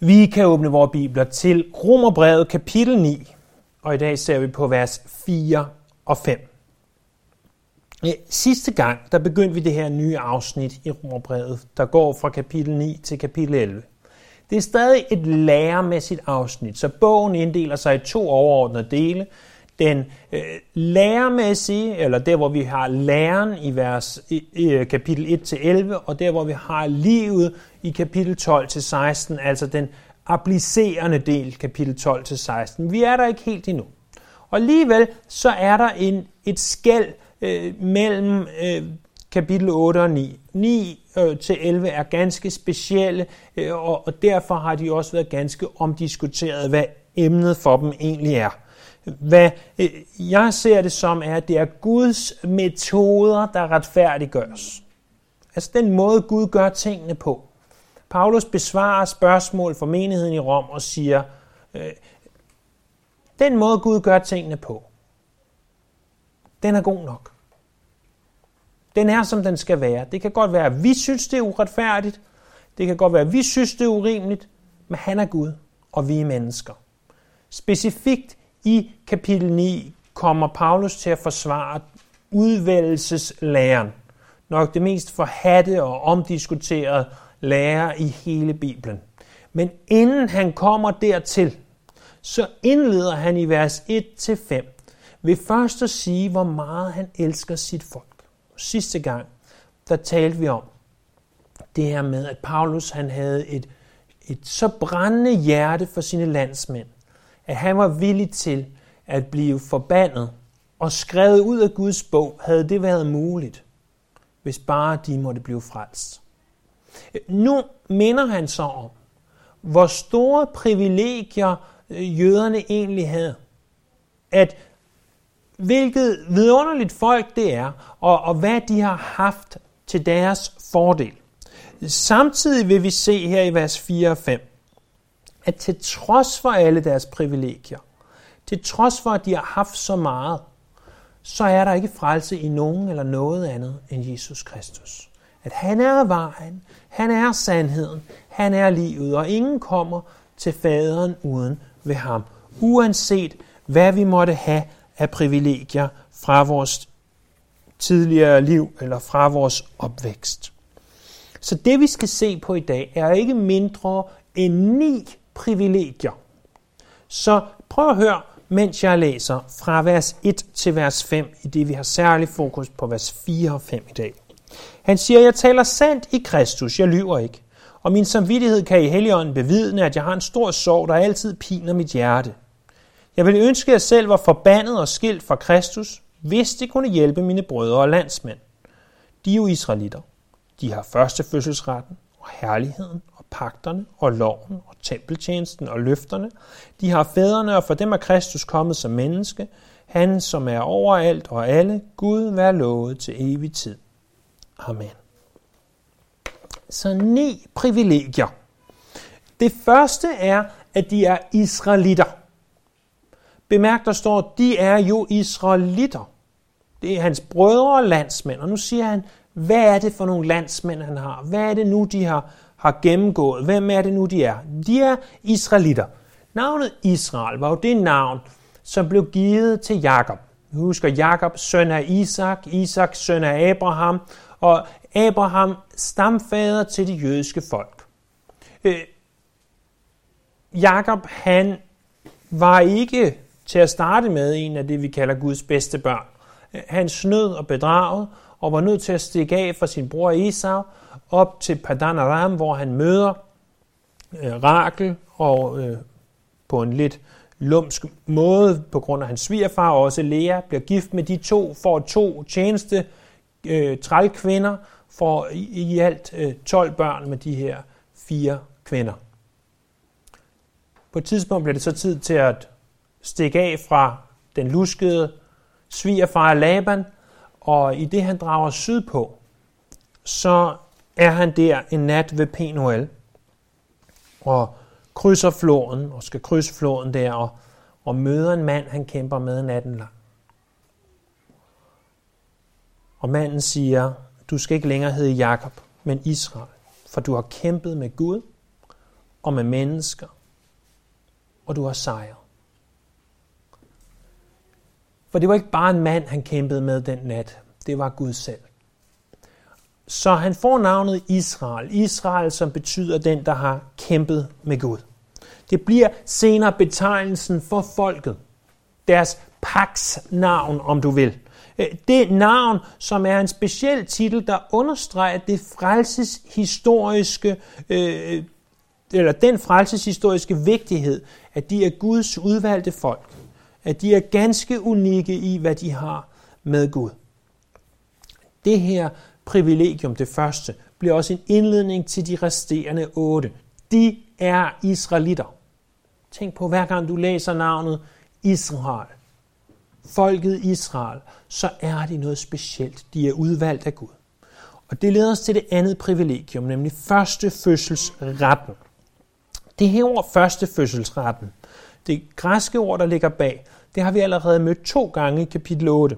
Vi kan åbne vores bibler til Romerbrevet kapitel 9, og i dag ser vi på vers 4 og 5. Øh, sidste gang, der begyndte vi det her nye afsnit i Romerbrevet, der går fra kapitel 9 til kapitel 11. Det er stadig et læremæssigt afsnit, så bogen inddeler sig i to overordnede dele. Den øh, læremæssige, eller der hvor vi har læren i, vers, i, i øh, kapitel 1-11, og der hvor vi har livet i kapitel 12-16, altså den applicerende del, kapitel 12-16. Vi er der ikke helt endnu. Og alligevel så er der en, et skæld øh, mellem øh, kapitel 8 og 9. 9 øh, til 11 er ganske specielle, øh, og, og derfor har de også været ganske omdiskuteret, hvad emnet for dem egentlig er. Hvad øh, jeg ser det som er, at det er Guds metoder, der retfærdiggøres. Altså den måde, Gud gør tingene på. Paulus besvarer spørgsmål for menigheden i Rom og siger, øh, den måde Gud gør tingene på, den er god nok. Den er, som den skal være. Det kan godt være, at vi synes, det er uretfærdigt. Det kan godt være, at vi synes, det er urimeligt. Men han er Gud, og vi er mennesker. Specifikt i kapitel 9 kommer Paulus til at forsvare udvælgelseslæren. Nok det mest forhatte og omdiskuterede lære i hele Bibelen. Men inden han kommer dertil, så indleder han i vers 1-5 ved først at sige, hvor meget han elsker sit folk. Sidste gang, der talte vi om det her med, at Paulus han havde et, et så brændende hjerte for sine landsmænd, at han var villig til at blive forbandet og skrevet ud af Guds bog, havde det været muligt, hvis bare de måtte blive frelst. Nu minder han så om, hvor store privilegier øh, jøderne egentlig havde. At hvilket vidunderligt folk det er, og, og hvad de har haft til deres fordel. Samtidig vil vi se her i vers 4 og 5, at til trods for alle deres privilegier, til trods for at de har haft så meget, så er der ikke frelse i nogen eller noget andet end Jesus Kristus. At han er vejen, han er sandheden, han er livet, og ingen kommer til faderen uden ved ham, uanset hvad vi måtte have af privilegier fra vores tidligere liv eller fra vores opvækst. Så det vi skal se på i dag er ikke mindre end ni privilegier. Så prøv at høre, mens jeg læser fra vers 1 til vers 5, i det vi har særlig fokus på vers 4 og 5 i dag. Han siger, jeg taler sandt i Kristus, jeg lyver ikke. Og min samvittighed kan i Helligånden bevidne, at jeg har en stor sorg, der altid piner mit hjerte. Jeg vil ønske, at jeg selv var forbandet og skilt fra Kristus, hvis det kunne hjælpe mine brødre og landsmænd. De er jo israelitter. De har første fødselsretten og herligheden pagterne og loven og tempeltjenesten og løfterne. De har fædrene, og for dem er Kristus kommet som menneske. Han, som er overalt og alle, Gud være lovet til evig tid. Amen. Så ni privilegier. Det første er, at de er israelitter. Bemærk, der står, de er jo israelitter. Det er hans brødre og landsmænd. Og nu siger han, hvad er det for nogle landsmænd, han har? Hvad er det nu, de har, har gennemgået? Hvem er det nu, de er? De er israelitter. Navnet Israel var jo det navn, som blev givet til Jakob. Vi husker Jakob, søn af Isak, Isak, søn af Abraham, og Abraham stamfader til det jødiske folk. Øh, Jakob, han var ikke til at starte med en af det, vi kalder Guds bedste børn. Øh, han snød og bedraget og var nødt til at stikke af fra sin bror Esau op til Padan Aram, hvor han møder øh, Rakel og øh, på en lidt lumsk måde på grund af hans svigerfar og også Lea bliver gift med de to, får to tjeneste øh, trælkvinder, får i, i alt øh, 12 børn med de her fire kvinder. På et tidspunkt bliver det så tid til at stikke af fra den luskede svigerfar Laban, og i det han drager sydpå, så er han der en nat ved Penuel, og krydser floden, og skal krydse floden der, og, og møder en mand, han kæmper med natten lang. Og manden siger, du skal ikke længere hedde Jakob, men Israel, for du har kæmpet med Gud, og med mennesker, og du har sejret. For det var ikke bare en mand, han kæmpede med den nat. Det var Gud selv. Så han får navnet Israel. Israel, som betyder den, der har kæmpet med Gud. Det bliver senere betegnelsen for folket. Deres paksnavn, om du vil. Øh, det navn, som er en speciel titel, der understreger det frelseshistoriske, øh, eller den frelseshistoriske vigtighed, at de er Guds udvalgte folk. At de er ganske unikke i, hvad de har med Gud. Det her privilegium, det første, bliver også en indledning til de resterende otte. De er israelitter. Tænk på, hver gang du læser navnet Israel, folket Israel, så er de noget specielt. De er udvalgt af Gud. Og det leder os til det andet privilegium, nemlig første fødselsretten. Det her ord, første fødselsretten, det græske ord, der ligger bag, det har vi allerede mødt to gange i kapitel 8.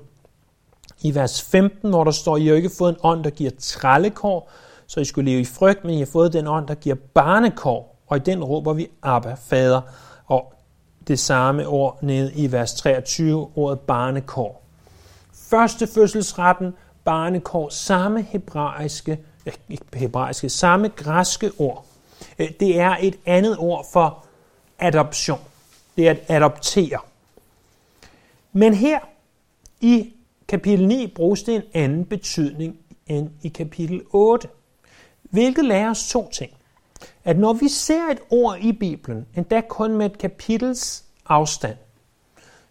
I vers 15, hvor der står, I har ikke fået en ånd, der giver trallekår, så I skulle leve i frygt, men I har fået den ånd, der giver barnekår. Og i den råber vi, Abba, fader. Og det samme ord nede i vers 23, ordet barnekår. Første fødselsretten, barnekår, samme hebraiske, ikke hebraiske, samme græske ord. Øh, det er et andet ord for adoption. Det er at adoptere. Men her i kapitel 9 bruges det en anden betydning end i kapitel 8. Hvilket lærer os to ting. At når vi ser et ord i Bibelen, endda kun med et kapitels afstand,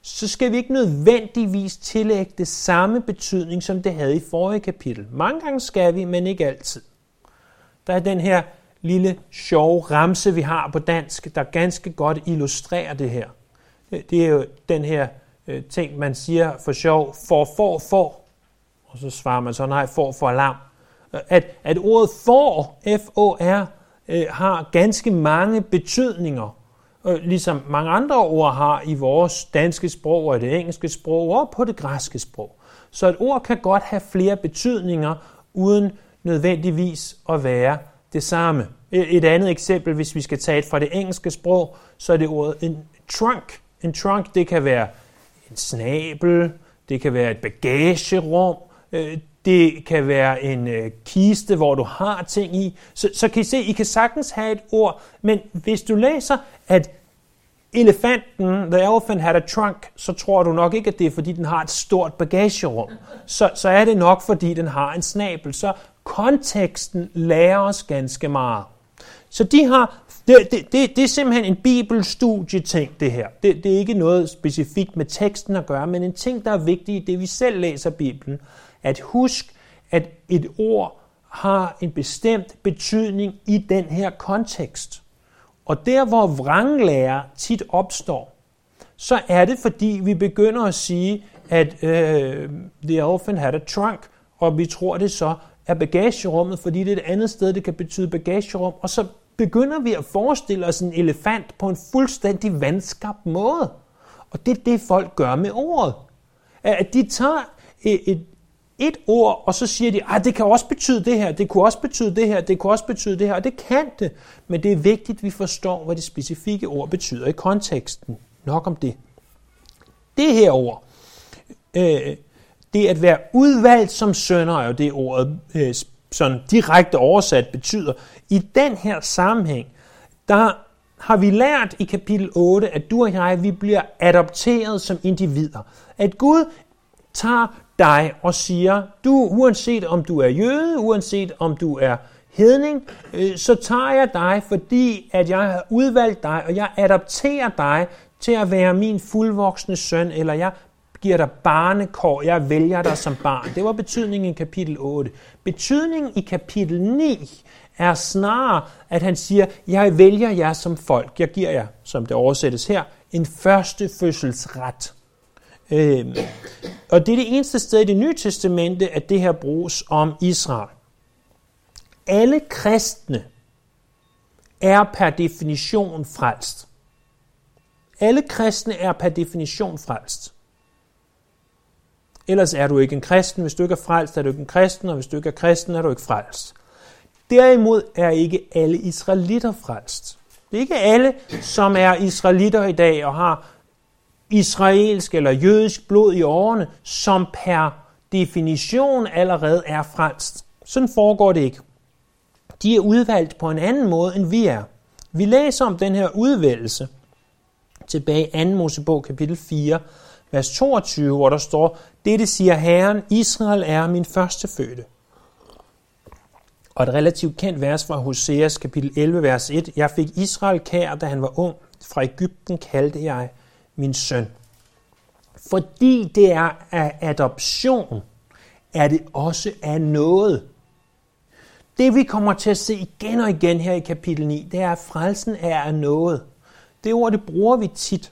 så skal vi ikke nødvendigvis tillægge det samme betydning, som det havde i forrige kapitel. Mange gange skal vi, men ikke altid. Der er den her lille sjove ramse, vi har på dansk, der ganske godt illustrerer det her. Det er jo den her øh, ting, man siger for sjov, for, for, for. Og så svarer man så, nej, for, for lam. At, at ordet for, F-O-R, øh, har ganske mange betydninger, øh, ligesom mange andre ord har i vores danske sprog og i det engelske sprog og på det græske sprog. Så et ord kan godt have flere betydninger, uden nødvendigvis at være det samme. Et andet eksempel, hvis vi skal tage et fra det engelske sprog, så er det ordet en trunk. En trunk, det kan være en snabel, det kan være et bagagerum, øh, det kan være en øh, kiste, hvor du har ting i. Så, så kan I se, I kan sagtens have et ord, men hvis du læser, at elefanten, the elephant had a trunk, så tror du nok ikke, at det er, fordi den har et stort bagagerum. Så, så er det nok, fordi den har en snabel. Så konteksten lærer os ganske meget. Så de har, det, det, det, det er simpelthen en bibelstudieting, det her. Det, det er ikke noget specifikt med teksten at gøre, men en ting, der er vigtig i det, vi selv læser Bibelen. At husk, at et ord har en bestemt betydning i den her kontekst. Og der, hvor vranglærer tit opstår, så er det, fordi vi begynder at sige, at øh, the elephant had a trunk, og vi tror det så af bagagerummet, fordi det er et andet sted, det kan betyde bagagerum, og så begynder vi at forestille os en elefant på en fuldstændig vandskabt måde. Og det er det, folk gør med ordet. At de tager et, et, et ord, og så siger de, at det kan også betyde det her, det kunne også betyde det her, det kunne også betyde det her, og det kan det. Men det er vigtigt, at vi forstår, hvad det specifikke ord betyder i konteksten. Nok om det. Det her ord, øh, det at være udvalgt som sønner, er jo det ordet øh, sådan direkte oversat betyder. I den her sammenhæng, der har vi lært i kapitel 8, at du og jeg, vi bliver adopteret som individer. At Gud tager dig og siger, du uanset om du er jøde, uanset om du er hedning, øh, så tager jeg dig, fordi at jeg har udvalgt dig, og jeg adopterer dig til at være min fuldvoksne søn, eller jeg giver dig barnekår, jeg vælger dig som barn. Det var betydningen i kapitel 8. Betydningen i kapitel 9 er snarere, at han siger, jeg vælger jer som folk. Jeg giver jer, som det oversættes her, en første fødselsret. Øhm, og det er det eneste sted i det nye testamente, at det her bruges om Israel. Alle kristne er per definition frelst. Alle kristne er per definition frelst. Ellers er du ikke en kristen. Hvis du ikke er frelst, er du ikke en kristen, og hvis du ikke er kristen, er du ikke frelst. Derimod er ikke alle israelitter frelst. Det er ikke alle, som er israelitter i dag og har israelsk eller jødisk blod i årene, som per definition allerede er frelst. Sådan foregår det ikke. De er udvalgt på en anden måde, end vi er. Vi læser om den her udvælgelse tilbage i 2. Mosebog kapitel 4, vers 22, hvor der står, Dette siger Herren, Israel er min første fødte. Og et relativt kendt vers fra Hoseas kapitel 11, vers 1. Jeg fik Israel kær, da han var ung. Fra Ægypten kaldte jeg min søn. Fordi det er af adoption, er det også af noget. Det vi kommer til at se igen og igen her i kapitel 9, det er, at frelsen er af noget. Det ord, det bruger vi tit,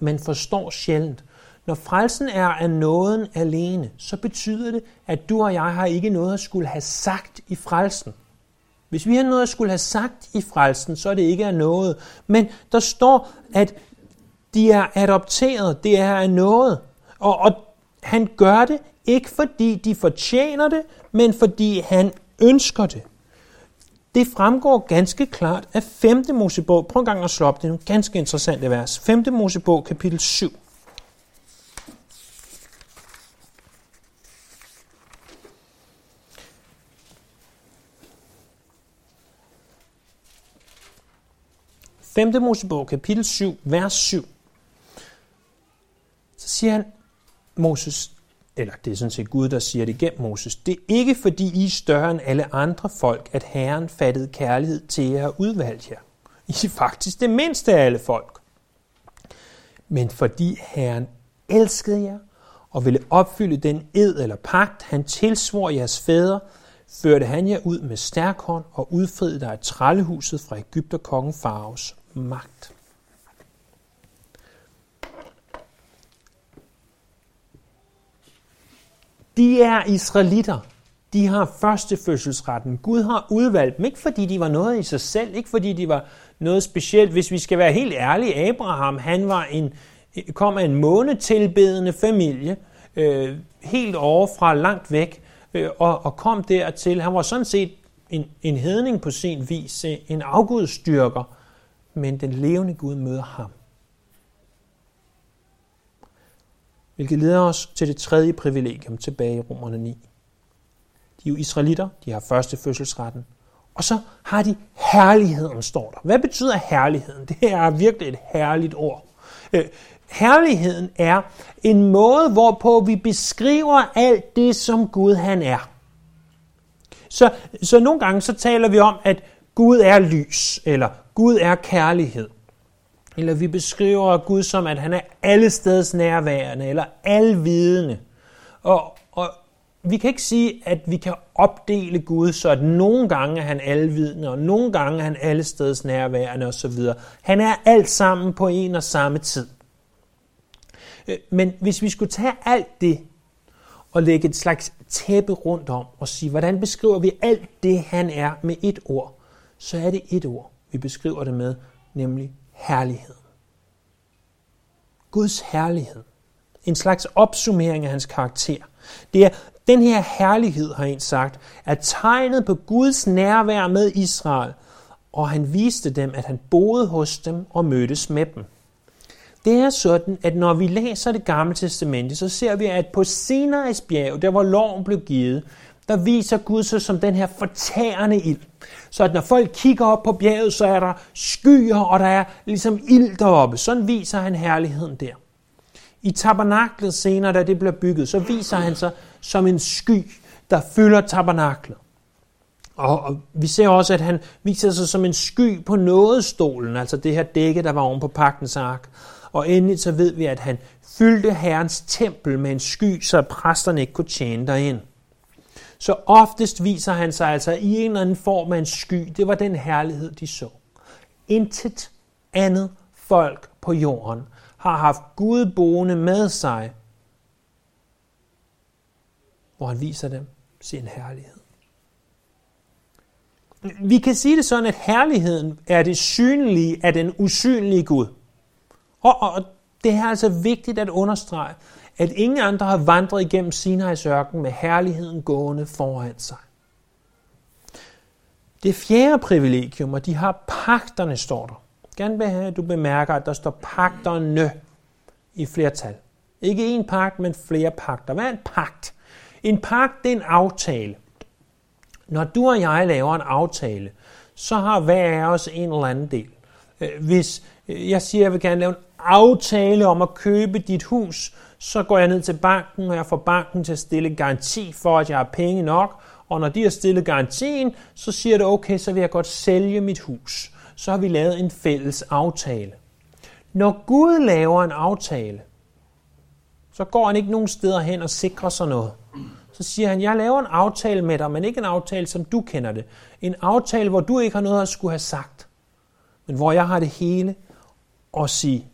men forstår sjældent. Når frelsen er af nåden alene, så betyder det, at du og jeg har ikke noget at skulle have sagt i frelsen. Hvis vi har noget at skulle have sagt i frelsen, så er det ikke af noget. Men der står, at de er adopteret, det er af noget. Og, og han gør det ikke fordi de fortjener det, men fordi han ønsker det. Det fremgår ganske klart af 5. Mosebog. Prøv en gang at slå op, det er nogle ganske interessante vers. 5. Mosebog, kapitel 7. Femte Mosebog, kapitel 7, vers 7. Så siger han, Moses, eller det er sådan set Gud, der siger det gennem Moses, det er ikke fordi I er større end alle andre folk, at Herren fattede kærlighed til jer og udvalgte jer. I er faktisk det mindste af alle folk. Men fordi Herren elskede jer og ville opfylde den ed eller pagt, han tilsvor jeres fædre, førte han jer ud med stærk hånd og udfriede dig af trællehuset fra Ægypter kongen Faraos magt. De er israelitter. De har første fødselsretten. Gud har udvalgt dem, ikke fordi de var noget i sig selv, ikke fordi de var noget specielt. Hvis vi skal være helt ærlige, Abraham, han var en, kom af en månetilbedende familie, øh, helt over fra langt væk, øh, og, og kom dertil. Han var sådan set en, en hedning på sin vis, en afgudstyrker, men den levende Gud møder ham. Hvilket leder os til det tredje privilegium tilbage i Romerne 9. De er jo israelitter, de har første fødselsretten. Og så har de herligheden, står der. Hvad betyder herligheden? Det er virkelig et herligt ord. Øh, herligheden er en måde, hvorpå vi beskriver alt det, som Gud han er. Så, så nogle gange så taler vi om, at Gud er lys, eller Gud er kærlighed. Eller vi beskriver Gud som, at han er alle steds nærværende, eller alvidende. Og, og vi kan ikke sige, at vi kan opdele Gud, så at nogle gange er han alvidende, og nogle gange er han alle steds nærværende osv. Han er alt sammen på en og samme tid. Øh, men hvis vi skulle tage alt det og lægge et slags tæppe rundt om og sige, hvordan beskriver vi alt det, han er med et ord, så er det et ord, vi beskriver det med, nemlig herlighed. Guds herlighed. En slags opsummering af hans karakter. Det er den her herlighed, har en sagt, er tegnet på Guds nærvær med Israel, og han viste dem, at han boede hos dem og mødtes med dem. Det er sådan, at når vi læser det gamle testamente, så ser vi, at på Sinai's bjerg, der hvor loven blev givet, der viser Gud sig som den her fortærende ild. Så at når folk kigger op på bjerget, så er der skyer, og der er ligesom ild deroppe. Sådan viser han herligheden der. I tabernaklet senere, da det bliver bygget, så viser han sig som en sky, der fylder tabernaklet. Og, vi ser også, at han viser sig som en sky på nådestolen, altså det her dække, der var oven på pagtens ark. Og endelig så ved vi, at han fyldte Herrens tempel med en sky, så præsterne ikke kunne tjene derind så oftest viser han sig altså i en eller anden form af en sky. Det var den herlighed, de så. Intet andet folk på jorden har haft Gud boende med sig, hvor han viser dem sin herlighed. Vi kan sige det sådan, at herligheden er det synlige af den usynlige Gud. Og, og det er altså vigtigt at understrege, at ingen andre har vandret igennem Sinai's ørken med herligheden gående foran sig. Det fjerde privilegium, og de har pagterne, står der. Gerne vil have, at du bemærker, at der står pagterne i flertal. Ikke én pagt, men flere pagter. Hvad er en pagt? En pagt, det er en aftale. Når du og jeg laver en aftale, så har hver af os en eller anden del. Øh, hvis øh, jeg siger, at jeg vil gerne lave en aftale om at købe dit hus, så går jeg ned til banken, og jeg får banken til at stille garanti for, at jeg har penge nok. Og når de har stillet garantien, så siger det, okay, så vil jeg godt sælge mit hus. Så har vi lavet en fælles aftale. Når Gud laver en aftale, så går han ikke nogen steder hen og sikrer sig noget. Så siger han, jeg laver en aftale med dig, men ikke en aftale, som du kender det. En aftale, hvor du ikke har noget at skulle have sagt, men hvor jeg har det hele at sige.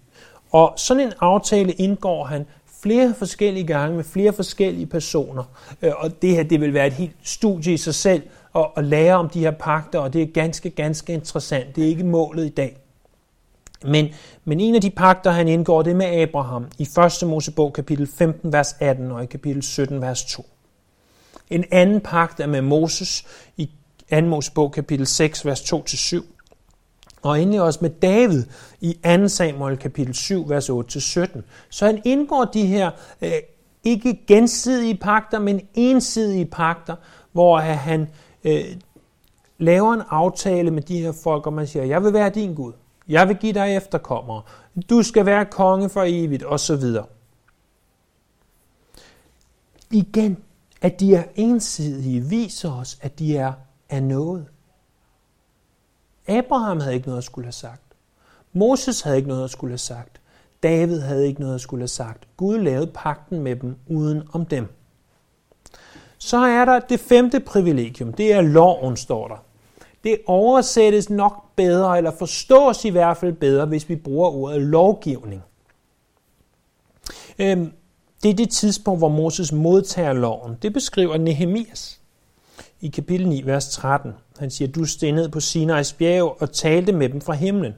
Og sådan en aftale indgår han flere forskellige gange med flere forskellige personer. Øh, og det her, det vil være et helt studie i sig selv at, at lære om de her pakter, og det er ganske, ganske interessant. Det er ikke målet i dag. Men, men en af de pakter, han indgår, det er med Abraham i 1. Mosebog kapitel 15, vers 18 og i kapitel 17, vers 2. En anden pagt er med Moses i 2. Mosebog kapitel 6, vers 2-7. Og endelig også med David i 2. Samuel kapitel 7, vers 8-17. Så han indgår de her øh, ikke gensidige pakter, men ensidige pakter, hvor han øh, laver en aftale med de her folk, og man siger, jeg vil være din Gud. Jeg vil give dig efterkommere. Du skal være konge for evigt, osv. Igen, at de er ensidige, viser os, at de er af noget. Abraham havde ikke noget at skulle have sagt. Moses havde ikke noget at skulle have sagt. David havde ikke noget at skulle have sagt. Gud lavede pakten med dem uden om dem. Så er der det femte privilegium. Det er loven, står der. Det oversættes nok bedre, eller forstås i hvert fald bedre, hvis vi bruger ordet lovgivning. Øhm, det er det tidspunkt, hvor Moses modtager loven. Det beskriver Nehemias i kapitel 9, vers 13. Han siger, du steg ned på Sinai's bjerg og talte med dem fra himlen.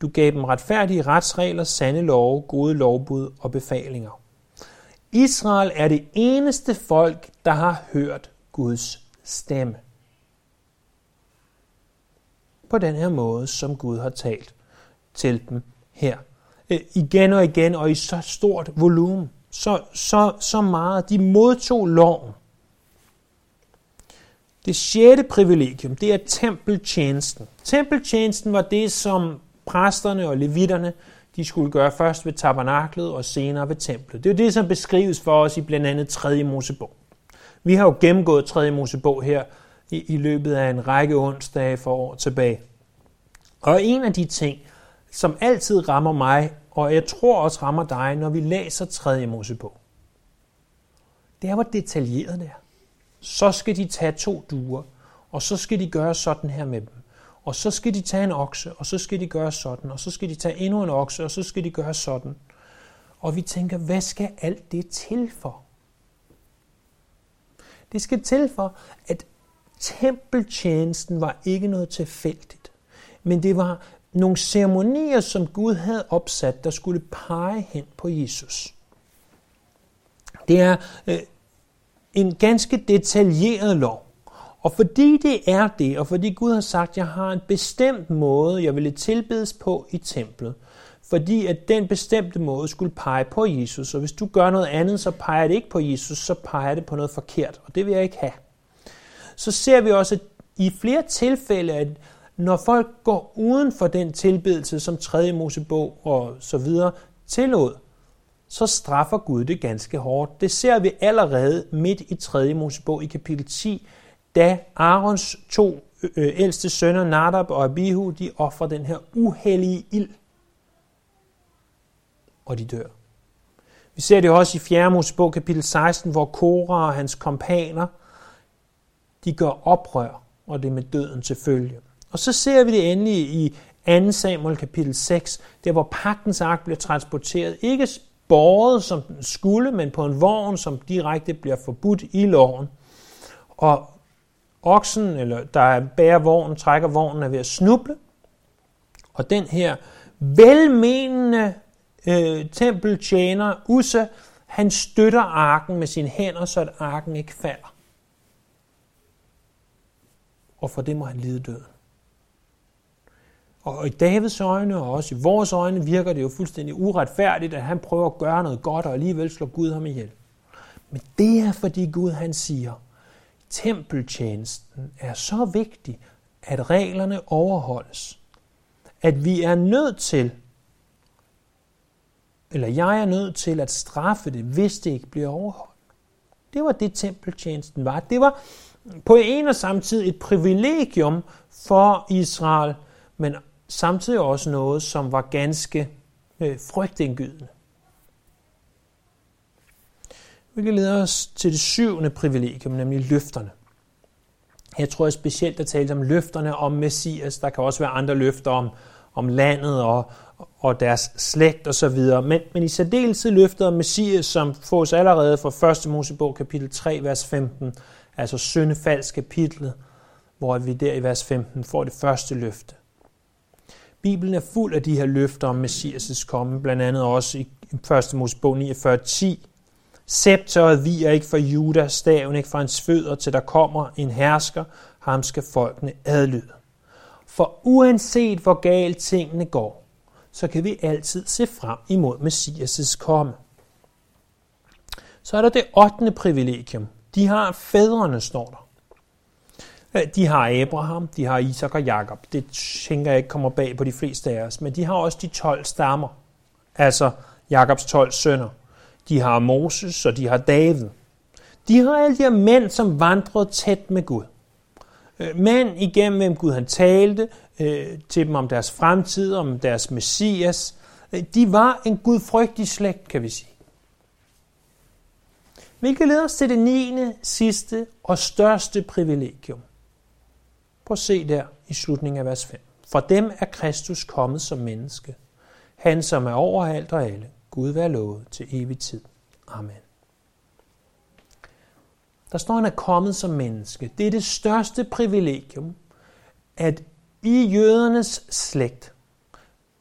Du gav dem retfærdige retsregler, sande love, gode lovbud og befalinger. Israel er det eneste folk, der har hørt Guds stemme. På den her måde, som Gud har talt til dem her. Øh, igen og igen, og i så stort volumen. Så, så, så meget. De modtog loven. Det sjette privilegium, det er tempeltjenesten. Tempeltjenesten var det, som præsterne og levitterne, de skulle gøre først ved tabernaklet og senere ved templet. Det er det, som beskrives for os i blandt andet 3. Mosebog. Vi har jo gennemgået 3. Mosebog her i, i løbet af en række onsdage for år tilbage. Og en af de ting, som altid rammer mig, og jeg tror også rammer dig, når vi læser 3. Mosebog, det er, hvor detaljeret det er så skal de tage to duer, og så skal de gøre sådan her med dem. Og så skal de tage en okse, og så skal de gøre sådan, og så skal de tage endnu en okse, og så skal de gøre sådan. Og vi tænker, hvad skal alt det til for? Det skal til for, at tempeltjenesten var ikke noget tilfældigt, men det var nogle ceremonier, som Gud havde opsat, der skulle pege hen på Jesus. Det er øh, en ganske detaljeret lov. Og fordi det er det, og fordi Gud har sagt, at jeg har en bestemt måde, jeg ville tilbedes på i templet, fordi at den bestemte måde skulle pege på Jesus, og hvis du gør noget andet, så peger det ikke på Jesus, så peger det på noget forkert, og det vil jeg ikke have. Så ser vi også at i flere tilfælde, at når folk går uden for den tilbedelse, som 3. Mosebog og så videre tillod, så straffer Gud det ganske hårdt. Det ser vi allerede midt i 3. Mosebog i kapitel 10, da Aarons to øh, ældste sønner, Nadab og Abihu, de offrer den her uhellige ild. Og de dør. Vi ser det også i 4. Mosebog kapitel 16, hvor Kora og hans kompaner, de gør oprør, og det med døden til følge. Og så ser vi det endelig i 2. Samuel kapitel 6, der hvor pagtens ark bliver transporteret, ikke båret som den skulle, men på en vogn, som direkte bliver forbudt i loven. Og oksen, eller der bærer vognen, trækker vognen, er ved at snuble. Og den her velmenende øh, tempeltjener, Usa, han støtter arken med sine hænder, så at arken ikke falder. og for det må han lide døden. Og i Davids øjne, og også i vores øjne, virker det jo fuldstændig uretfærdigt, at han prøver at gøre noget godt, og alligevel slår Gud ham ihjel. Men det er, fordi Gud han siger, tempeltjenesten er så vigtig, at reglerne overholdes. At vi er nødt til, eller jeg er nødt til at straffe det, hvis det ikke bliver overholdt. Det var det, tempeltjenesten var. Det var på en og samme tid et privilegium for Israel, men samtidig også noget, som var ganske øh, frygtindgydende. Vi leder os til det syvende privilegium, nemlig løfterne. Jeg tror specielt, at tale om løfterne om Messias. Der kan også være andre løfter om, om landet og, og deres slægt osv. Men, men i særdeleshed løfter om Messias, som fås allerede fra 1. Mosebog kapitel 3, vers 15, altså syndefaldskapitlet, hvor vi der i vers 15 får det første løfte. Bibelen er fuld af de her løfter om Messias' komme, blandt andet også i 1. Mosebog 49.10. Scepteret viger ikke for Judas, staven ikke for hans fødder, til der kommer en hersker, ham skal folkene adlyde. For uanset hvor galt tingene går, så kan vi altid se frem imod Messias' komme. Så er der det 8. privilegium. De har fædrene, står der. Øh, de har Abraham, de har Isak og Jakob. Det tænker jeg ikke kommer bag på de fleste af os. Men de har også de 12 stammer, altså Jakobs 12 sønner. De har Moses, og de har David. De har alle de her mænd, som vandrede tæt med Gud. Øh, mænd igennem, hvem Gud han talte øh, til dem om deres fremtid, om deres messias. De var en gudfrygtig slægt, kan vi sige. Hvilket leder os til det 9. sidste og største privilegium. Prøv at se der i slutningen af vers 5. For dem er Kristus kommet som menneske. Han, som er over alt og alle. Gud være lovet til evig tid. Amen. Der står, at han er kommet som menneske. Det er det største privilegium, at i jødernes slægt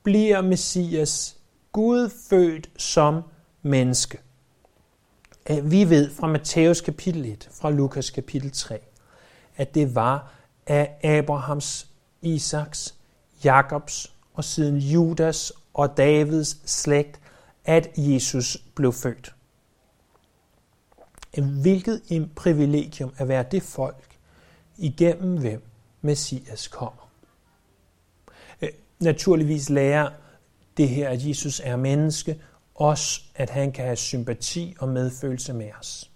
bliver Messias Gud født som menneske. Vi ved fra Matthæus kapitel 1, fra Lukas kapitel 3, at det var af Abrahams, Isaks, Jakobs og siden Judas og Davids slægt, at Jesus blev født. Hvilket en privilegium at være det folk, igennem hvem Messias kommer. Øh, naturligvis lærer det her, at Jesus er menneske, også at han kan have sympati og medfølelse med os.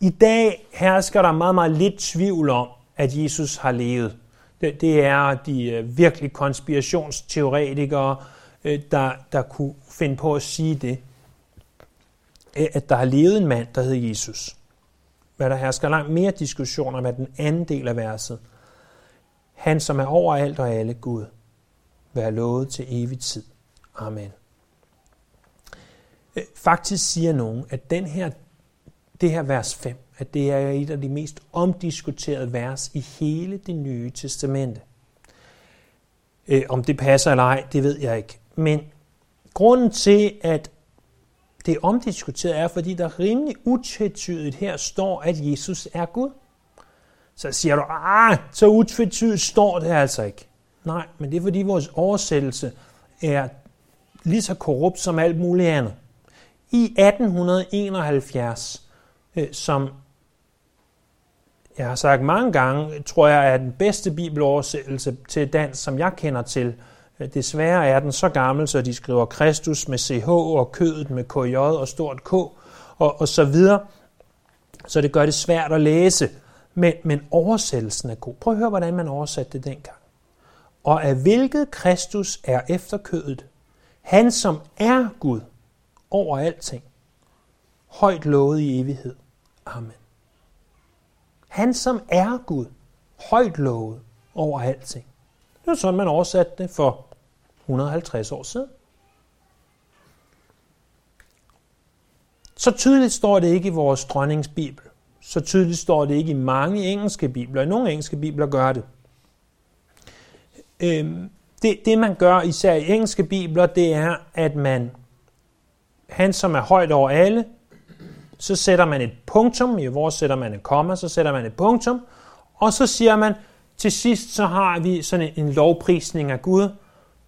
I dag hersker der meget, meget lidt tvivl om, at Jesus har levet. Det, det er de øh, virkelig konspirationsteoretikere, øh, der, der kunne finde på at sige det. At der har levet en mand, der hed Jesus. Hvad der hersker langt mere diskussion om, den anden del af verset. Han, som er over alt og alle Gud, være lovet til evig tid. Amen. Faktisk siger nogen, at den her, det her vers 5, at det er et af de mest omdiskuterede vers i hele det nye testamente. Øh, om det passer eller ej, det ved jeg ikke. Men grunden til, at det er omdiskuteret, er, fordi der rimelig utvetydigt her står, at Jesus er Gud. Så siger du, ah, så utvetydigt står det altså ikke. Nej, men det er fordi vores oversættelse er lige så korrupt som alt muligt andet. I 1871, øh, som jeg har sagt mange gange, tror jeg er den bedste bibeloversættelse til dansk, som jeg kender til. Øh, desværre er den så gammel, så de skriver Kristus med CH og kødet med KJ og stort K og, og så videre. Så det gør det svært at læse. Men, men oversættelsen er god. Prøv at høre, hvordan man oversatte det dengang. Og af hvilket Kristus er efter kødet, han som er Gud over alting, højt lovet i evighed. Amen. Han som er Gud, højt lovet over alting. Det var sådan, man oversatte det for 150 år siden. Så tydeligt står det ikke i vores dronningsbibel. Så tydeligt står det ikke i mange engelske bibler. I nogle engelske bibler gør det. Øhm, det, det man gør især i engelske bibler, det er, at man, han som er højt over alle, så sætter man et punktum, i vores sætter man et komma, så sætter man et punktum, Og så siger man, til sidst så har vi sådan en, lovprisning af Gud.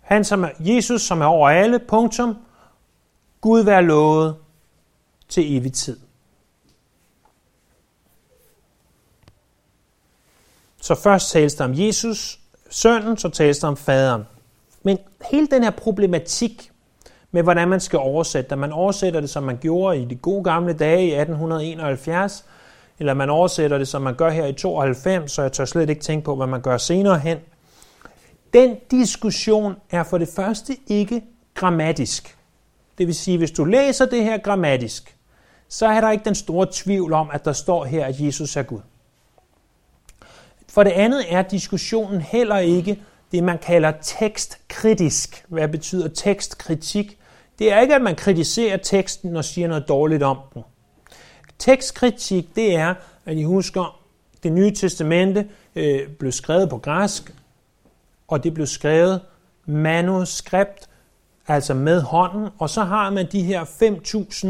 Han som er Jesus, som er over alle, punktum. Gud være lovet til evig tid. Så først tales der om Jesus, sønnen, så tales der om faderen. Men hele den her problematik med, hvordan man skal oversætte det, man oversætter det, som man gjorde i de gode gamle dage i 1871, eller man oversætter det, som man gør her i 92, så jeg tør slet ikke tænke på, hvad man gør senere hen. Den diskussion er for det første ikke grammatisk. Det vil sige, hvis du læser det her grammatisk, så er der ikke den store tvivl om, at der står her, at Jesus er Gud. For det andet er diskussionen heller ikke det, man kalder tekstkritisk. Hvad betyder tekstkritik? Det er ikke, at man kritiserer teksten og siger noget dårligt om den. Tekstkritik, det er, at I husker, det nye testamente øh, blev skrevet på græsk, og det blev skrevet manuskript, altså med hånden, og så har man de her 5.000,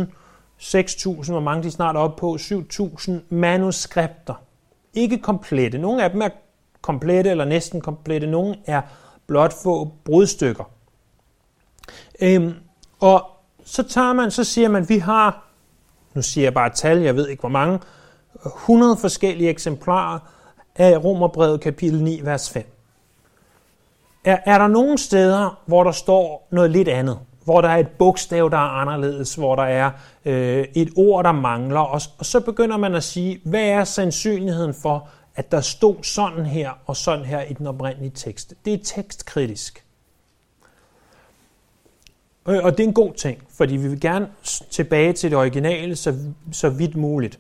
6.000, hvor mange de snart er oppe på, 7.000 manuskripter. Ikke komplette. Nogle af dem er komplette eller næsten komplette. Nogle er blot få brudstykker. Øhm, og så tager man, så siger man, vi har, nu siger jeg bare et tal, jeg ved ikke hvor mange, 100 forskellige eksemplarer af Romerbrevet kapitel 9, vers 5. Er, er der nogle steder, hvor der står noget lidt andet? Hvor der er et bogstav, der er anderledes, hvor der er øh, et ord, der mangler, og, og så begynder man at sige, hvad er sandsynligheden for, at der stod sådan her og sådan her i den oprindelige tekst? Det er tekstkritisk. Øh, og det er en god ting, fordi vi vil gerne tilbage til det originale så, så vidt muligt.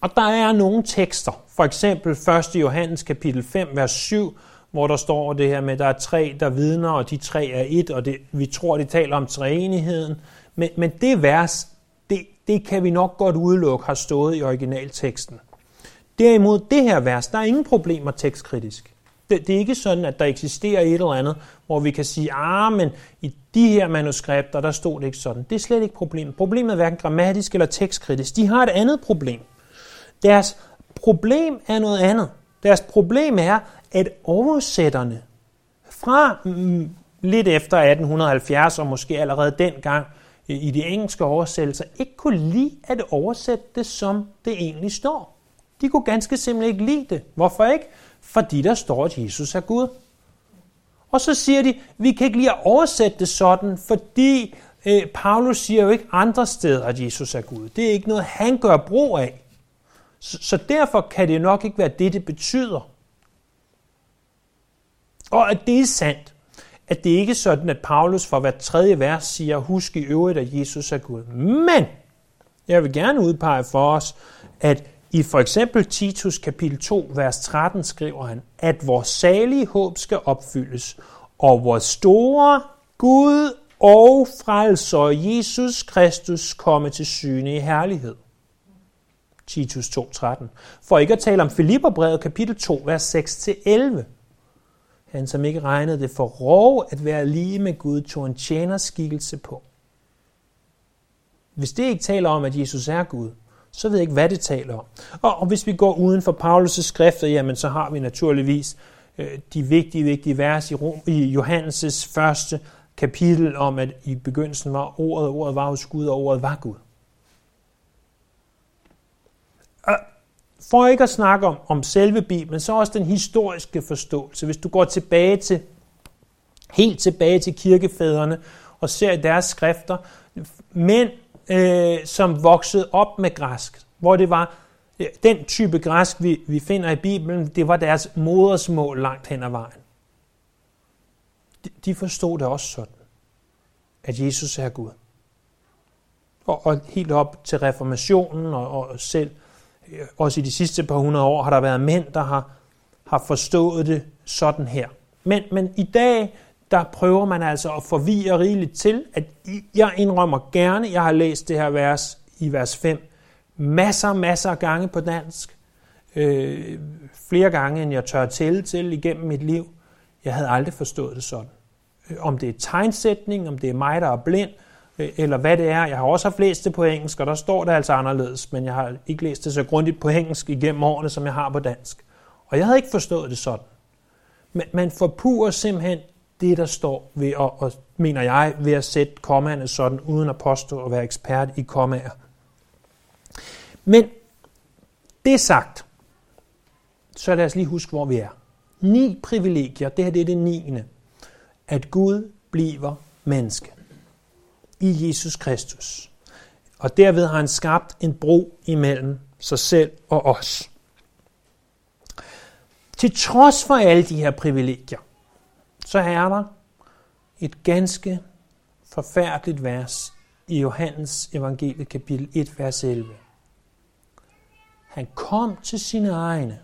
Og der er nogle tekster, for eksempel 1. Johannes kapitel 5, vers 7, hvor der står det her med, at der er tre, der vidner, og de tre er et, og det, vi tror, de taler om treenigheden. Men, men det vers, det, det kan vi nok godt udelukke, har stået i originalteksten. Derimod det her vers, der er ingen problemer tekstkritisk. Det, det er ikke sådan, at der eksisterer et eller andet, hvor vi kan sige, ah, men i de her manuskripter, der stod det ikke sådan. Det er slet ikke problemet. Problemet er hverken grammatisk eller tekstkritisk. De har et andet problem. Deres problem er noget andet. Deres problem er, at oversætterne fra mm, lidt efter 1870, og måske allerede dengang i de engelske oversættelser, ikke kunne lide at oversætte det, som det egentlig står. De kunne ganske simpelthen ikke lide det. Hvorfor ikke? Fordi der står, at Jesus er Gud. Og så siger de, vi kan ikke lige oversætte det sådan, fordi øh, Paulus siger jo ikke andre steder, at Jesus er Gud. Det er ikke noget, han gør brug af. Så, så derfor kan det nok ikke være det, det betyder. Og at det er sandt, at det ikke er sådan, at Paulus for hver tredje vers siger, husk i øvrigt, at Jesus er Gud. Men jeg vil gerne udpege for os, at i for eksempel Titus kapitel 2, vers 13 skriver han, at vores salige håb skal opfyldes, og vores store Gud og frelser Jesus Kristus komme til syne i herlighed. Titus 2.13. For ikke at tale om Filipperbrevet kapitel 2, vers 6-11. Han, som ikke regnede det for rov at være lige med Gud, tog en tjenerskikkelse på. Hvis det ikke taler om, at Jesus er Gud, så ved jeg ikke, hvad det taler om. Og, og hvis vi går uden for Paulus' skrifter, jamen så har vi naturligvis øh, de vigtige, vigtige vers i, Rom, i Johannes' første kapitel om, at i begyndelsen var ordet, ordet var hos Gud, og ordet var Gud. For ikke at snakke om, om selve Bibelen, så også den historiske forståelse. Hvis du går tilbage til, helt tilbage til kirkefædrene og ser i deres skrifter, mænd, øh, som voksede op med græsk, hvor det var øh, den type græsk, vi, vi finder i Bibelen, det var deres modersmål langt hen ad vejen. De, de forstod det også sådan, at Jesus er Gud. Og, og helt op til reformationen og, og selv øh, også i de sidste par hundrede år har der været mænd, der har, har forstået det sådan her. Men, men i dag, der prøver man altså at forvirre rigeligt til, at jeg indrømmer gerne, jeg har læst det her vers i vers 5, masser, masser af gange på dansk, øh, flere gange, end jeg tør tælle til igennem mit liv. Jeg havde aldrig forstået det sådan. Øh, om det er tegnsætning, om det er mig, der er blind, øh, eller hvad det er. Jeg har også haft læst det på engelsk, og der står det altså anderledes, men jeg har ikke læst det så grundigt på engelsk igennem årene, som jeg har på dansk. Og jeg havde ikke forstået det sådan. Men man forpurer simpelthen det, der står ved, og, og mener jeg, ved at sætte kommaerne sådan, uden at påstå at være ekspert i kommaer. Men det sagt, så lad os lige huske, hvor vi er. Ni privilegier, det her det er det niende. At Gud bliver menneske i Jesus Kristus. Og derved har han skabt en bro imellem sig selv og os. Til trods for alle de her privilegier, så er der et ganske forfærdeligt vers i Johannes evangelie kapitel 1, vers 11. Han kom til sine egne,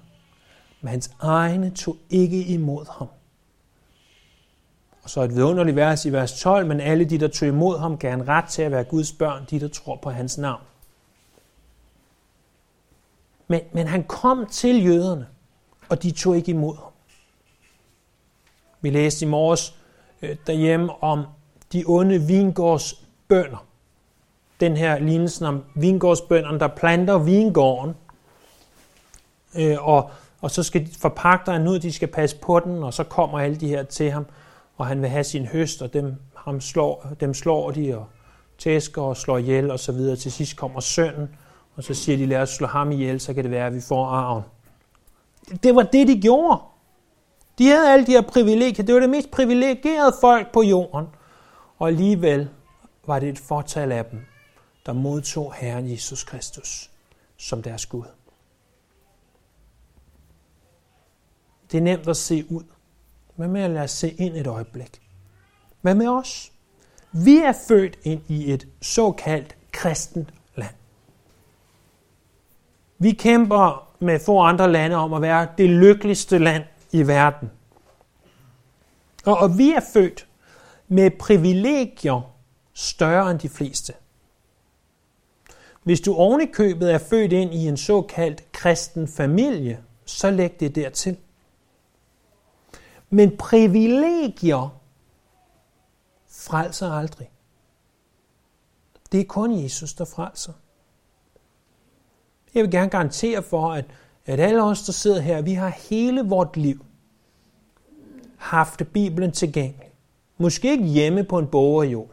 men hans egne tog ikke imod ham. Og så et vidunderligt vers i vers 12, men alle de, der tog imod ham, gav en ret til at være Guds børn, de, der tror på hans navn. Men, men han kom til jøderne, og de tog ikke imod ham. Vi læste i morges øh, derhjemme om de onde vingårdsbønder. Den her lignelsen om vingårdsbønderne, der planter vingården, øh, og, og så skal forpagteren ud, de skal passe på den, og så kommer alle de her til ham, og han vil have sin høst, og dem, ham slår, dem slår de, og tæsker og slår ihjel, og så videre. Til sidst kommer sønnen, og så siger de, lad os slå ham ihjel, så kan det være, at vi får arven. Det var det, de gjorde. De havde alle de her privilegier. Det var det mest privilegerede folk på jorden. Og alligevel var det et fortal af dem, der modtog Herren Jesus Kristus som deres Gud. Det er nemt at se ud. Hvad med at lade os se ind et øjeblik? Hvad med os? Vi er født ind i et såkaldt kristent land. Vi kæmper med få andre lande om at være det lykkeligste land i verden. Og, og vi er født med privilegier større end de fleste. Hvis du ovenikøbet er født ind i en såkaldt kristen familie, så læg det dertil. Men privilegier frelser aldrig. Det er kun Jesus, der frelser. Jeg vil gerne garantere for, at, at alle os, der sidder her, vi har hele vort liv haft Bibelen tilgængelig. Måske ikke hjemme på en bogreol,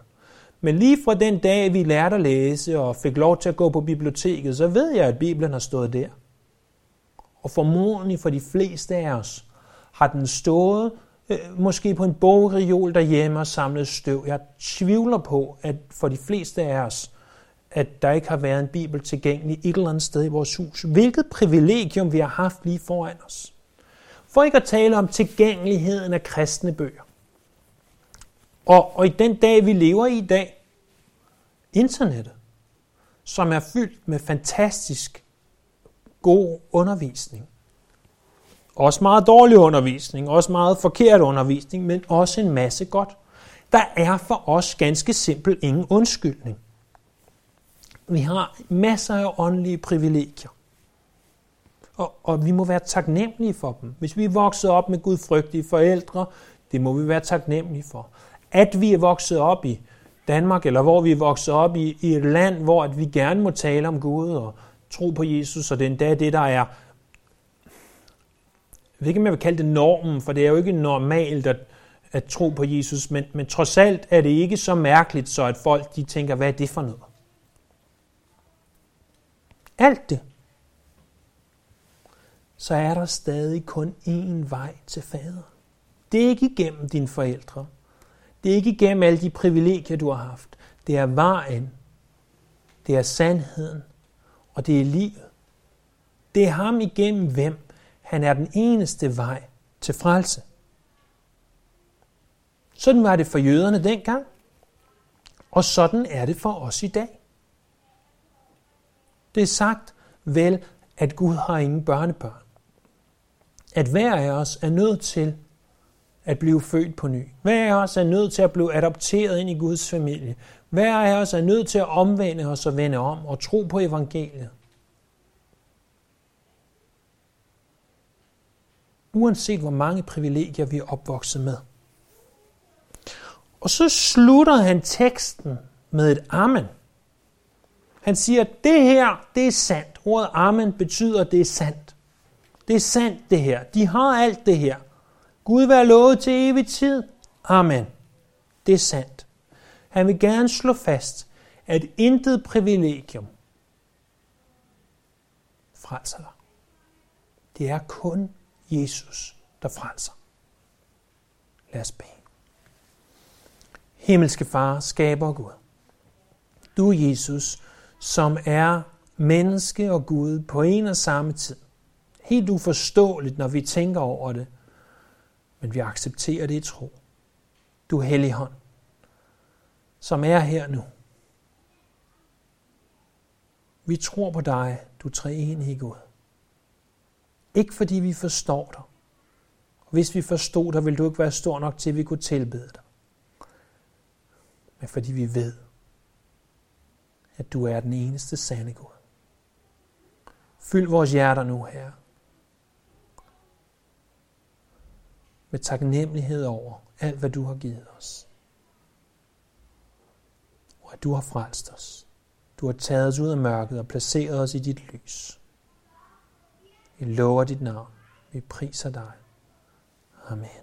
men lige fra den dag, vi lærte at læse og fik lov til at gå på biblioteket, så ved jeg, at Bibelen har stået der. Og formodentlig for de fleste af os har den stået øh, måske på en bogreol derhjemme og samlet støv. Jeg tvivler på, at for de fleste af os, at der ikke har været en bibel tilgængelig et eller andet sted i vores hus. Hvilket privilegium vi har haft lige foran os. For ikke at tale om tilgængeligheden af kristne bøger. Og, og i den dag, vi lever i i dag, internettet, som er fyldt med fantastisk god undervisning. Også meget dårlig undervisning, også meget forkert undervisning, men også en masse godt. Der er for os ganske simpelt ingen undskyldning. Vi har masser af åndelige privilegier. Og, og vi må være taknemmelige for dem. Hvis vi er vokset op med gudfrygtige forældre, det må vi være taknemmelige for. At vi er vokset op i Danmark, eller hvor vi er vokset op i, i et land, hvor at vi gerne må tale om Gud og tro på Jesus, og det er endda det, der er, jeg ved ikke, om jeg vil kalde det normen, for det er jo ikke normalt at, at tro på Jesus, men, men trods alt er det ikke så mærkeligt, så at folk de tænker, hvad er det for noget? Alt det så er der stadig kun én vej til fader. Det er ikke igennem dine forældre. Det er ikke igennem alle de privilegier, du har haft. Det er vejen. Det er sandheden. Og det er livet. Det er ham igennem hvem? Han er den eneste vej til frelse. Sådan var det for jøderne dengang. Og sådan er det for os i dag. Det er sagt vel, at Gud har ingen børnebørn at hver af os er nødt til at blive født på ny. Hver af os er nødt til at blive adopteret ind i Guds familie. Hver af os er nødt til at omvende os og vende om og tro på evangeliet. Uanset hvor mange privilegier vi er opvokset med. Og så slutter han teksten med et amen. Han siger, at det her, det er sandt. Ordet amen betyder, at det er sandt. Det er sandt det her. De har alt det her. Gud være lovet til evig tid. Amen. Det er sandt. Han vil gerne slå fast, at intet privilegium frelser dig. Det er kun Jesus, der frelser. Lad os bede. Himmelske Far, skaber Gud. Du, Jesus, som er menneske og Gud på en og samme tid. Helt uforståeligt, når vi tænker over det, men vi accepterer det i tro. Du Helligånd, som er her nu. Vi tror på dig, du treenige Gud. Ikke fordi vi forstår dig. Hvis vi forstod dig, ville du ikke være stor nok til, at vi kunne tilbede dig. Men fordi vi ved, at du er den eneste sande Gud. Fyld vores hjerter nu, Herre. Med taknemmelighed over alt, hvad du har givet os. Og at du har frelst os. Du har taget os ud af mørket og placeret os i dit lys. Vi lover dit navn. Vi priser dig. Amen.